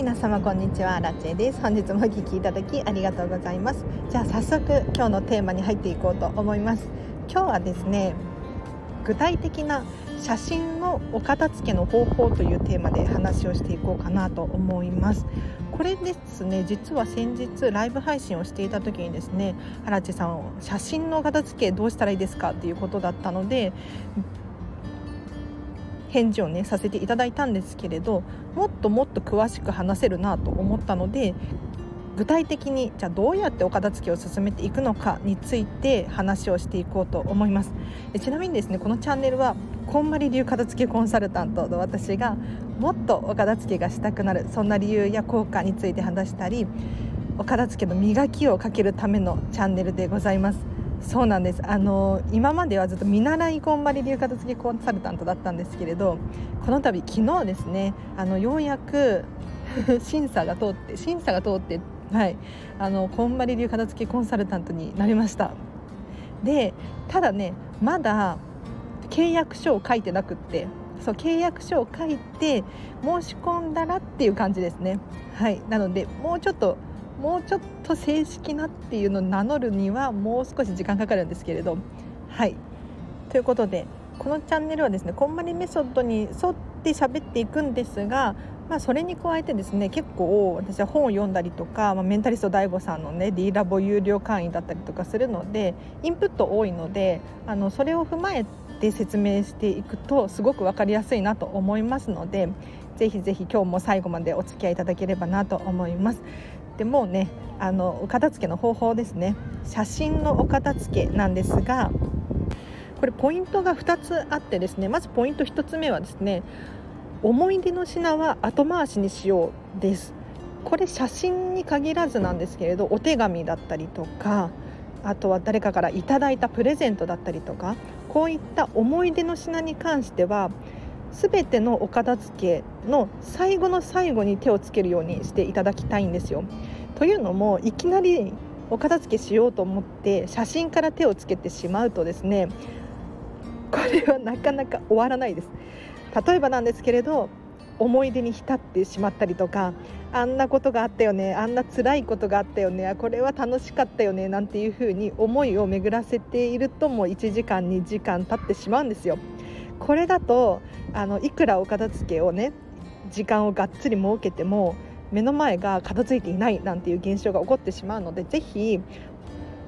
皆様こんにちは。ラチェです。本日もお聞きいただきありがとうございます。じゃあ早速今日のテーマに入っていこうと思います。今日はですね具体的な写真のお片付けの方法というテーマで話をしていこうかなと思います。これですね実は先日ライブ配信をしていた時にですね原地さん写真の片付けどうしたらいいですかっていうことだったので返事をねさせていただいたんですけれどもっともっと詳しく話せるなと思ったので具体的にじゃあどうやってお片付けを進めていくのかについて話をしていこうと思います。ちなみにですねこのチャンネルはこんまり流片付けコンサルタントの私がもっとお片付けがしたくなるそんな理由や効果について話したりお片付けの磨きをかけるためのチャンネルでございます。そうなんです。あの今まではずっと見習いこんまり流片付けコンサルタントだったんですけれどこの度昨日ですねあのようやく 審査が通って審査が通ってはいあのこんまり流片付けコンサルタントになりました。でただねまだ契約書を書いてなくってそう契約書を書いて申し込んだらっていう感じですね。はいなのでもうちょっともうちょっと正式なっていうのを名乗るにはもう少し時間かかるんですけれどはいということでこのチャンネルはですねこんまりメソッドに沿って喋っていくんですがまあ、それに加えてですね結構私は本を読んだりとか、まあ、メンタリスト DAIGO さんのね D ラボ有料会員だったりとかするのでインプット多いのであのそれを踏まえて説明していくとすごく分かりやすいなと思いますのでぜひぜひ今日も最後までお付き合いいただければなと思います。でもねあのお片付けの方法ですね。写真のお片付けなんですがこれポイントが2つあってですねまずポイント1つ目はですね思い出の品は後回しにしようです。これ写真に限らずなんですけれどお手紙だったりとかあとは誰かからいただいたプレゼントだったりとかこういった思い出の品に関しては全てのお片付けの最後の最後に手をつけるようにしていただきたいんですよ。というのもいきなりお片付けしようと思って写真から手をつけてしまうとですねこれはなかなか終わらないです。例えばなんですけれど思い出に浸ってしまったりとかあんなことがあったよねあんな辛いことがあったよねこれは楽しかったよねなんていうふうに思いを巡らせているともう1時間2時間経ってしまうんですよ。これだとあのいくらお片付けをね時間をがっつり設けても目の前が片付いていないなんていう現象が起こってしまうのでぜひ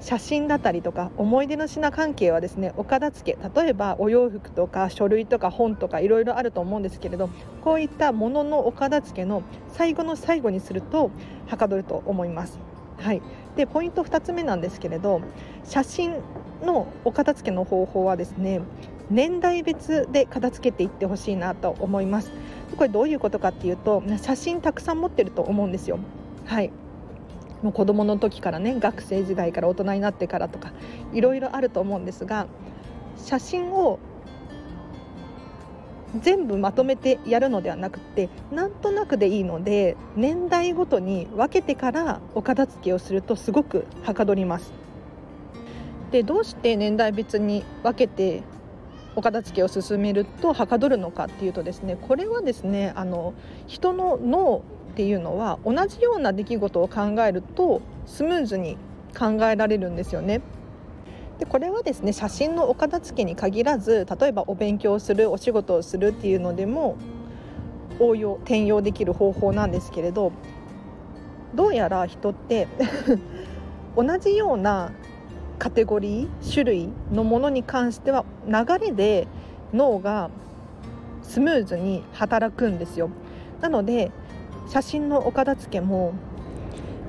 写真だったりとか思い出の品関係はですねお片付け例えばお洋服とか書類とか本とかいろいろあると思うんですけれどこういったもののお片付けの最後の最後にするとはかどると思います。はい、でポイント2つ目なんですけれど写真のお片付けの方法はですね年代別で片付けていってほしいなと思います。これどういうことかっていうと写真たくさん持ってると思うんですよ。はい。もう子どもの時からね学生時代から大人になってからとかいろいろあると思うんですが写真を全部まとめてやるのではなくてなんとなくでいいので年代ごとに分けてからお片付けをするとすごくはかどります。でどうして年代別に分けてお片付けを進めるとはかどるのかっていうとですねこれはですねあの人の脳っていうのは同じような出来事を考えるとスムーズに考えられるんですよね。でこれはですね写真のお片付けに限らず例えばお勉強するお仕事をするっていうのでも応用転用できる方法なんですけれどどうやら人って 同じようなカテゴリー種類のものに関しては流れで脳がスムーズに働くんですよ。なので写真のお片付けも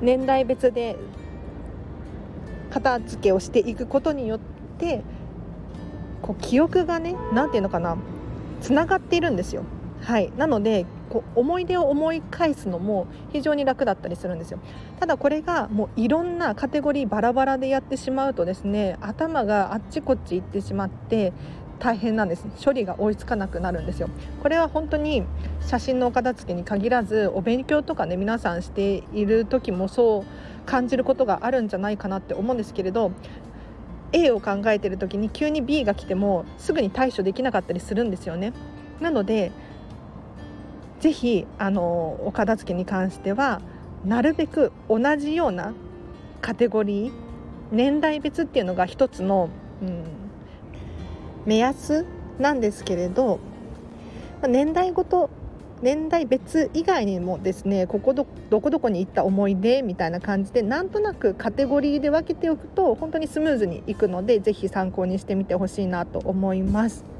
年代別で片付けをしていくことによってこう記憶がね何て言うのかなつながっているんですよ。はい、なのでこう思い出を思い返すのも非常に楽だったりするんですよただこれがもういろんなカテゴリーバラバラでやってしまうとですね頭があっちこっち行ってしまって大変なんです。処理が追いつかなくなるんですよ。これは本当に写真のお片付けに限らずお勉強とかね皆さんしている時もそう感じることがあるんじゃないかなって思うんですけれど A を考えてる時に急に B が来てもすぐに対処できなかったりするんですよね。なのでぜひあのお片付けに関してはなるべく同じようなカテゴリー年代別っていうのが一つの、うん、目安なんですけれど年代ごと年代別以外にもですねここどどこどこに行った思い出みたいな感じでなんとなくカテゴリーで分けておくと本当にスムーズにいくのでぜひ参考にしてみてほしいなと思います。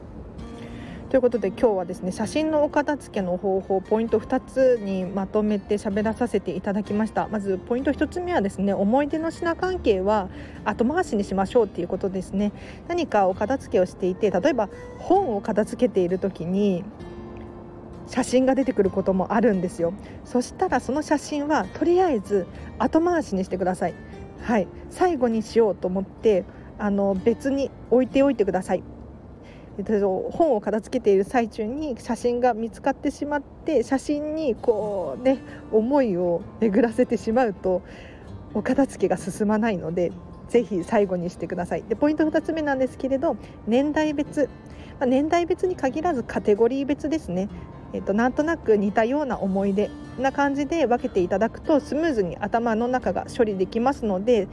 ということで今日はですね写真のお片付けの方法ポイント2つにまとめて喋らさせていただきました。まずポイント1つ目はですね思い出の品関係は後回しにしましょうっていうことですね。何かお片付けをしていて例えば本を片付けている時に写真が出てくることもあるんですよ。そしたらその写真はとりあえず後回しにしてください。はい。最後にしようと思ってあの別に置いておいてください。本を片付けている最中に写真が見つかってしまって写真にこうね思いを巡らせてしまうとお片付けが進まないのでぜひ最後にしてくださいでポイント2つ目なんですけれど年代別、まあ、年代別に限らずカテゴリー別ですねえっと、なんとなく似たような思い出な感じで分けていただくとスムーズに頭の中が処理できますので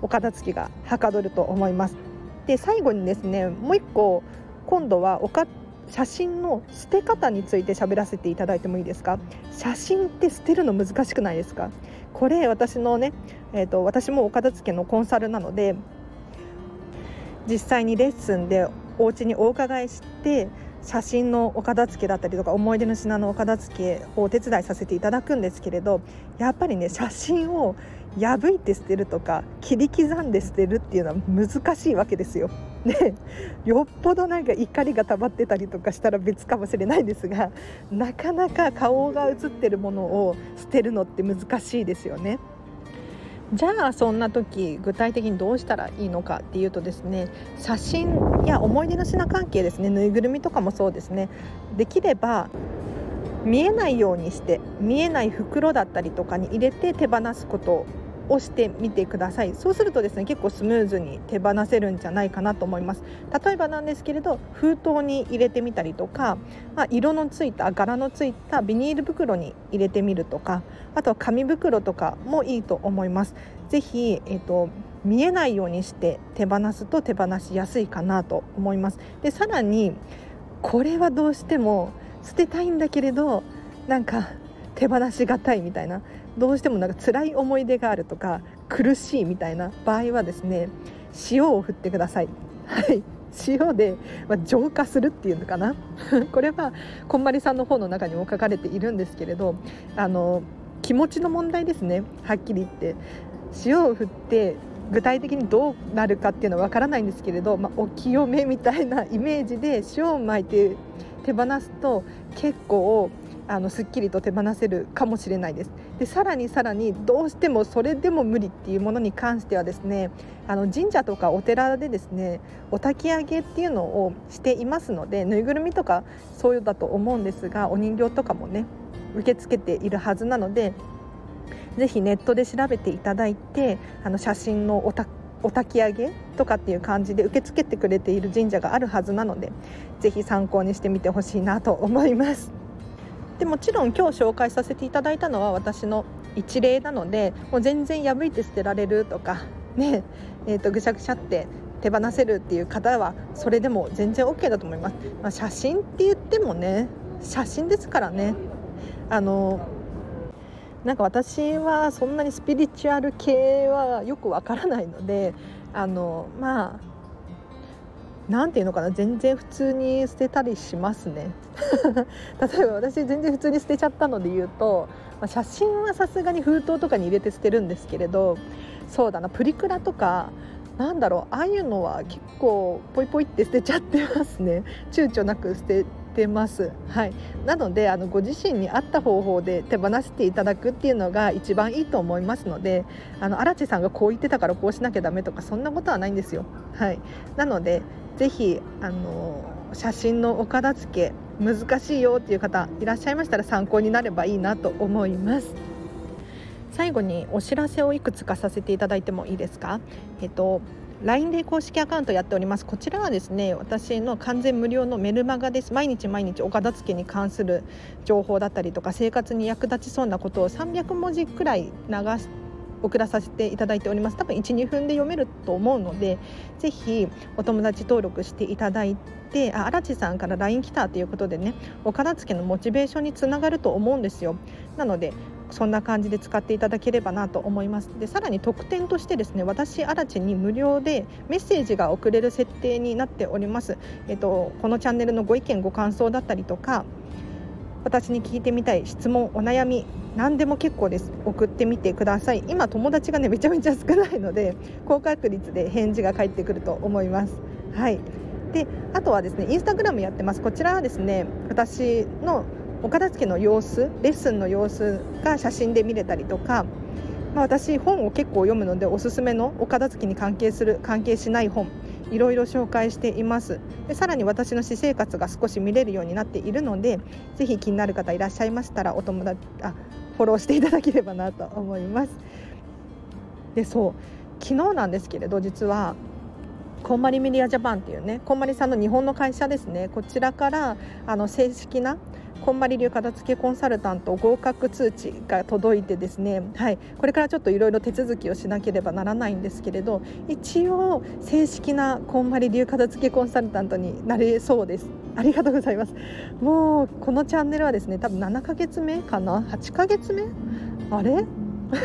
お片付けがはかどると思います。で最後にですねもう一個今度はおか写真の捨て方について喋らせていただいてもいいですか？写真って捨てるの難しくないですか？これ私のね、えーと、私もお片付けのコンサルなので実際にレッスンでお家にお伺いして写真のお片付けだったりとか思い出の品のお片付けをお手伝いさせていただくんですけれどやっぱりね写真を破いて捨てるとか切り刻んで捨てるっていうのは難しいわけですよ。でよっぽどなんか怒りが溜まってたりとかしたら別かもしれないですがなかなか顔が写ってるものを捨てるのって難しいですよね。じゃあそんな時具体的にどうしたらいいのかっていうとですね写真や思い出の品関係ですねぬいぐるみとかもそうですねできれば見えないようにして見えない袋だったりとかに入れて手放すことをしてみてください。そうするとですね結構スムーズに手放せるんじゃないかなと思います。例えばなんですけれど封筒に入れてみたりとか、まあ、色のついた柄のついたビニール袋に入れてみるとかあとは紙袋とかもいいと思います。ぜひ、えーと、見えないようにして手放すと手放しやすいかなと思います。でさらにこれはどうしても捨てたいんだけれどなんか手放しがたいみたいな。どうしてもなんか辛い思い出があるとか苦しいみたいな場合はですね塩を振ってください。はい。塩で、まあ、浄化するっていうのかな。これはこんまりさんの方の中にも書かれているんですけれどあの気持ちの問題ですね。はっきり言って。塩を振って具体的にどうなるかっていうのは分からないんですけれど、まあ、お清めみたいなイメージで塩をまいて手放すと結構あのすっきりと手放せるかもしれないです。でさらにさらにどうしてもそれでも無理っていうものに関してはですねあの神社とかお寺でですねお焚き上げっていうのをしていますのでぬいぐるみとかそういうだと思うんですがお人形とかもね受け付けているはずなのでぜひネットで調べていただいてあの写真のおお焚き上げとかっていう感じで受け付けてくれている神社があるはずなのでぜひ参考にしてみてほしいなと思います。でもちろん今日紹介させていただいたのは私の一例なのでもう全然破いて捨てられるとかねえーと、ぐしゃぐしゃって手放せるっていう方はそれでも全然 OK だと思います、まあ、写真って言ってもね写真ですからね。あのなんか私はそんなにスピリチュアル系はよくわからないのであのまあ何ていうのかな全然普通に捨てたりしますね 例えば私全然普通に捨てちゃったので言うと、まあ、写真はさすがに封筒とかに入れて捨てるんですけれどそうだなプリクラとかなんだろうああいうのは結構ポイポイって捨てちゃってますね躊躇なく捨ててます。はい、なのであのご自身に合った方法で手放していただくっていうのが一番いいと思いますのであの荒地さんがこう言ってたからこうしなきゃダメとかそんなことはないんですよ。はい、なのでぜひあの写真のお片付け難しいよっていう方いらっしゃいましたら参考になればいいなと思います。最後にお知らせをいくつかさせていただいてもいいですか？えっと LINE で公式アカウントやっておりますこちらはですね私の完全無料のメルマガです毎日毎日お片付けに関する情報だったりとか生活に役立ちそうなことを300文字くらい流し送らさせていただいております。多分12分で読めると思うのでぜひお友達登録していただいてあ荒地さんから LINE 来たということでねお片付けのモチベーションにつながると思うんですよ。なのでそんな感じで使っていただければなと思います。でさらに特典としてですね私アラチに無料でメッセージが送れる設定になっております、えっと、このチャンネルのご意見ご感想だったりとか私に聞いてみたい質問お悩み何でも結構です。送ってみてください。今友達がねめちゃめちゃ少ないので高確率で返事が返ってくると思います。はい。であとはですねインスタグラムやってます。こちらはですね私のお片付けの様子レッスンの様子が写真で見れたりとか、まあ、私本を結構読むのでおすすめのお片付けに関係する関係しない本いろいろ紹介しています。でさらに私の私生活が少し見れるようになっているのでぜひ気になる方いらっしゃいましたらお友達あフォローしていただければなと思います。でそう。昨日なんですけれど実はこんまりメディアジャパンっていうねこんまりさんの日本の会社ですね。こちらからあの正式なこんまり流片付けコンサルタント合格通知が届いてですね、はい、これからちょっといろいろ手続きをしなければならないんですけれど一応正式なこんまり流片付けコンサルタントになれそうです。ありがとうございますもうこのチャンネルはですね多分7ヶ月目かな？8ヶ月目？あれ？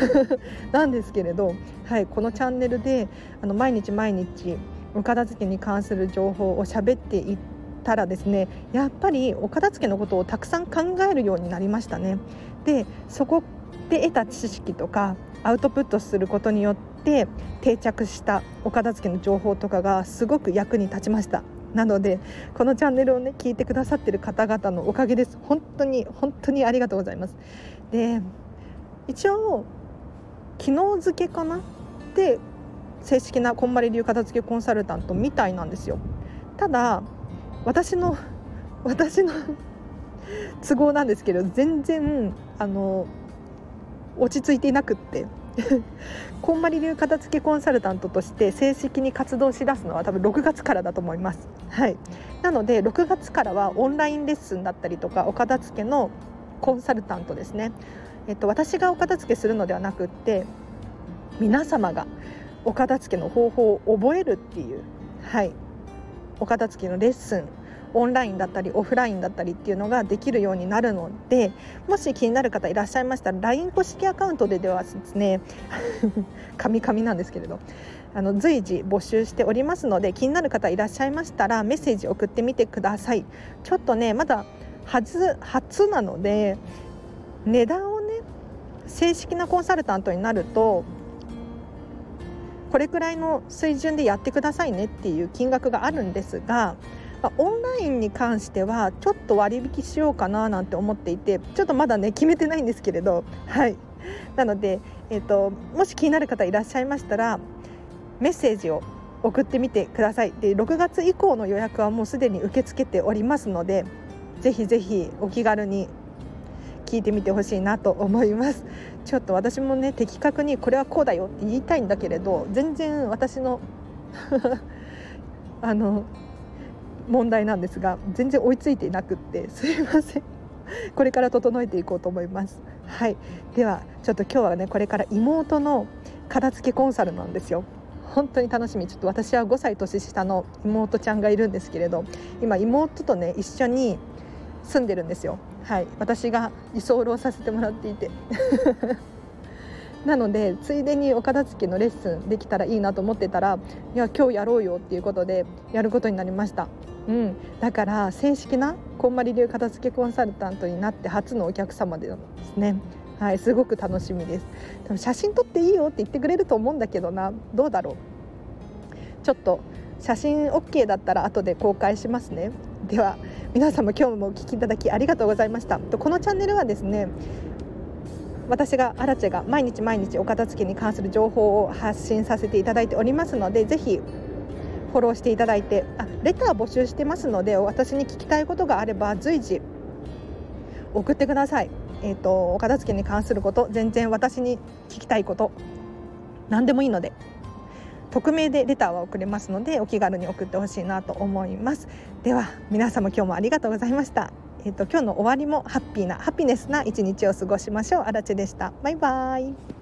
なんですけれど、はい、このチャンネルであの毎日毎日お片付けに関する情報を喋っていったらですねやっぱりお片付けのことをたくさん考えるようになりましたね。でそこで得た知識とかアウトプットすることによって定着したお片付けの情報とかがすごく役に立ちました。なのでこのチャンネルをね聞いてくださってる方々のおかげです。本当に本当にありがとうございます。で一応昨日付けかな？で正式なこんまり流片付けコンサルタントみたいなんですよ。ただ私の私の 都合なんですけど全然あの落ち着いていなくって。こんまり流片付けコンサルタントとして正式に活動しだすのは多分6月からだと思います。はい、なので6月からはオンラインレッスンだったりとかお片付けのコンサルタントですね。えっと、私がお片付けするのではなくって皆様がお片付けの方法を覚えるっていう、はい、お片付けのレッスンオンラインだったりオフラインだったりっていうのができるようになるのでもし気になる方いらっしゃいましたら LINE 公式アカウントでではですねカミカミなんですけれどあの随時募集しておりますので気になる方いらっしゃいましたらメッセージ送ってみてください。ちょっとねまだ初初なので値段をね正式なコンサルタントになるとこれくらいの水準でやってくださいねっていう金額があるんですが、ま、オンラインに関してはちょっと割引しようかななんて思っていてちょっとまだね決めてないんですけれどはい。なので、えーと、もし気になる方いらっしゃいましたらメッセージを送ってみてください。で6月以降の予約はもうすでに受け付けておりますのでぜひぜひお気軽に聞いてみてほしいなと思います。ちょっと私もね的確にこれはこうだよって言いたいんだけれど全然私の あの問題なんですが全然追いついていなくって すいません。これから整えていこうと思います。はい。ではちょっと今日はねこれから妹の片付けコンサルなんですよ。本当に楽しみ。ちょっと私は5歳年下の妹ちゃんがいるんですけれど今妹とね一緒に住んでるんですよ。はい。私が居候させてもらっていて。なのでついでにお片付けのレッスンできたらいいなと思ってたらいや今日やろうよっていうことでやることになりました、うん、だから正式なこんまり流片付けコンサルタントになって初のお客様ですね。はいすごく楽しみです。でも写真撮っていいよって言ってくれると思うんだけどな。どうだろう。ちょっと写真 OK だったら後で公開しますね。では皆様今日もお聴きいただきありがとうございました。このチャンネルはですね私がアラチェが毎日毎日お片付けに関する情報を発信させていただいておりますのでぜひフォローしていただいてあレター募集してますので私に聞きたいことがあれば随時送ってください、えーと、お片付けに関すること全然私に聞きたいこと何でもいいので匿名でレターは送れますのでお気軽に送ってほしいなと思います。では皆様今日もありがとうございました。えっ、と今日の終わりもハッピーなハピネスな一日を過ごしましょう。あらでした。バイバイ。